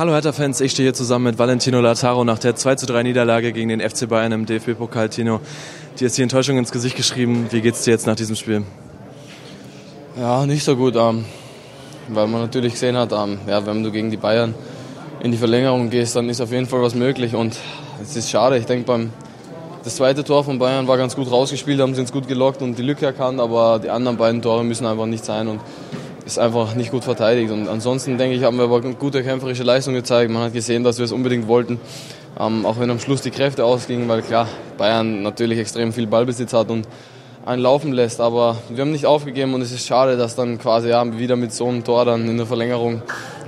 Hallo Hertha-Fans, ich stehe hier zusammen mit Valentino Lataro nach der 2 3 Niederlage gegen den FC Bayern im DFB-Pokal. Tino, dir ist die Enttäuschung ins Gesicht geschrieben. Wie geht's dir jetzt nach diesem Spiel? Ja, nicht so gut, ähm, weil man natürlich gesehen hat, ähm, ja, wenn du gegen die Bayern in die Verlängerung gehst, dann ist auf jeden Fall was möglich und es ist schade. Ich denke, das zweite Tor von Bayern war ganz gut rausgespielt, haben sie uns gut gelockt und die Lücke erkannt, aber die anderen beiden Tore müssen einfach nicht sein und ist einfach nicht gut verteidigt. Und ansonsten denke ich, haben wir aber gute kämpferische Leistung gezeigt. Man hat gesehen, dass wir es unbedingt wollten, ähm, auch wenn am Schluss die Kräfte ausgingen, weil klar, Bayern natürlich extrem viel Ballbesitz hat und einen laufen lässt. Aber wir haben nicht aufgegeben und es ist schade, dass dann quasi ja, wieder mit so einem Tor dann in der Verlängerung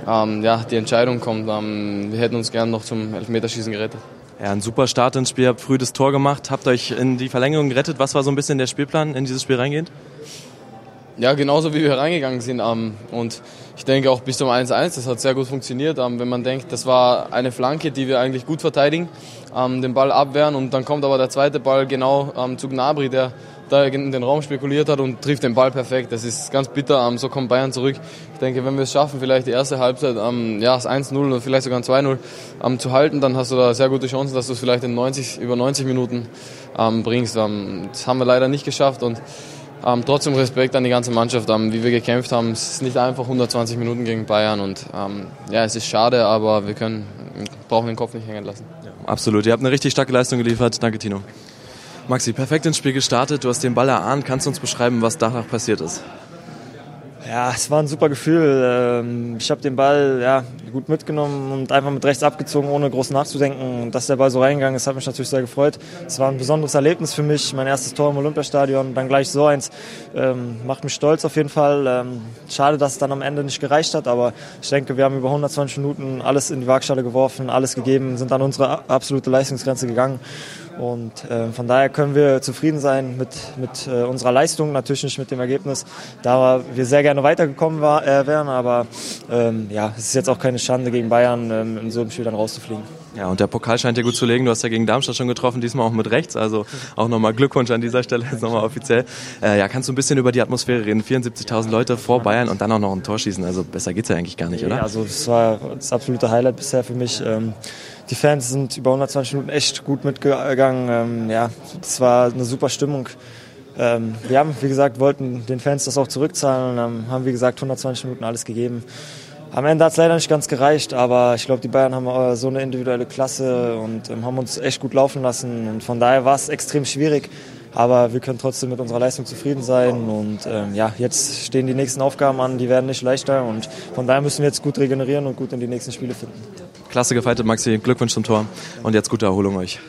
ähm, ja, die Entscheidung kommt. Ähm, wir hätten uns gern noch zum Elfmeterschießen gerettet. Ja, ein super Start ins Spiel, habt früh das Tor gemacht, habt euch in die Verlängerung gerettet. Was war so ein bisschen der Spielplan in dieses Spiel reingehend? Ja, genauso wie wir reingegangen sind. Ähm, und ich denke auch bis zum 1-1, das hat sehr gut funktioniert. Ähm, wenn man denkt, das war eine Flanke, die wir eigentlich gut verteidigen, ähm, den Ball abwehren und dann kommt aber der zweite Ball genau zu Gnabry, der da in den Raum spekuliert hat und trifft den Ball perfekt. Das ist ganz bitter. So kommt Bayern zurück. Ich denke, wenn wir es schaffen, vielleicht die erste Halbzeit, ja, das 1-0 oder vielleicht sogar ein 2-0 zu halten, dann hast du da sehr gute Chancen, dass du es vielleicht in 90, über 90 Minuten bringst. Das haben wir leider nicht geschafft und ähm, trotzdem Respekt an die ganze Mannschaft, ähm, wie wir gekämpft haben. Es ist nicht einfach 120 Minuten gegen Bayern und ähm, ja, es ist schade, aber wir können, brauchen den Kopf nicht hängen lassen. Ja, absolut, ihr habt eine richtig starke Leistung geliefert. Danke, Tino. Maxi, perfekt ins Spiel gestartet. Du hast den Ball erahnt. Kannst du uns beschreiben, was danach passiert ist? Ja, es war ein super Gefühl. Ähm, ich habe den Ball ja, gut mitgenommen und einfach mit rechts abgezogen, ohne groß nachzudenken. Dass der Ball so reingegangen ist, hat mich natürlich sehr gefreut. Es war ein besonderes Erlebnis für mich. Mein erstes Tor im Olympiastadion, dann gleich so eins. Ähm, macht mich stolz auf jeden Fall. Ähm, schade, dass es dann am Ende nicht gereicht hat, aber ich denke, wir haben über 120 Minuten alles in die Waagschale geworfen, alles gegeben, sind an unsere absolute Leistungsgrenze gegangen. Und äh, von daher können wir zufrieden sein mit, mit äh, unserer Leistung, natürlich nicht mit dem Ergebnis, da wir sehr gerne weitergekommen war, äh, wären. Aber ähm, ja, es ist jetzt auch keine Schande gegen Bayern ähm, in so einem Spiel dann rauszufliegen. Ja, und der Pokal scheint dir gut zu legen. Du hast ja gegen Darmstadt schon getroffen, diesmal auch mit rechts. Also auch nochmal Glückwunsch an dieser Stelle, jetzt nochmal offiziell. Äh, ja, kannst du ein bisschen über die Atmosphäre reden? 74.000 Leute vor Bayern und dann auch noch ein Tor schießen. Also besser geht's ja eigentlich gar nicht, oder? Ja, also das war das absolute Highlight bisher für mich. Ähm, die Fans sind über 120 Minuten echt gut mitgegangen. Ähm, ja, es war eine super Stimmung. Ähm, wir haben, wie gesagt, wollten den Fans das auch zurückzahlen, ähm, haben, wie gesagt, 120 Minuten alles gegeben. Am Ende hat es leider nicht ganz gereicht, aber ich glaube, die Bayern haben so eine individuelle Klasse und ähm, haben uns echt gut laufen lassen. Und von daher war es extrem schwierig, aber wir können trotzdem mit unserer Leistung zufrieden sein. Und ähm, ja, jetzt stehen die nächsten Aufgaben an, die werden nicht leichter. Und von daher müssen wir jetzt gut regenerieren und gut in die nächsten Spiele finden. Klasse gefeitet, Maxi. Glückwunsch zum Tor und jetzt gute Erholung euch.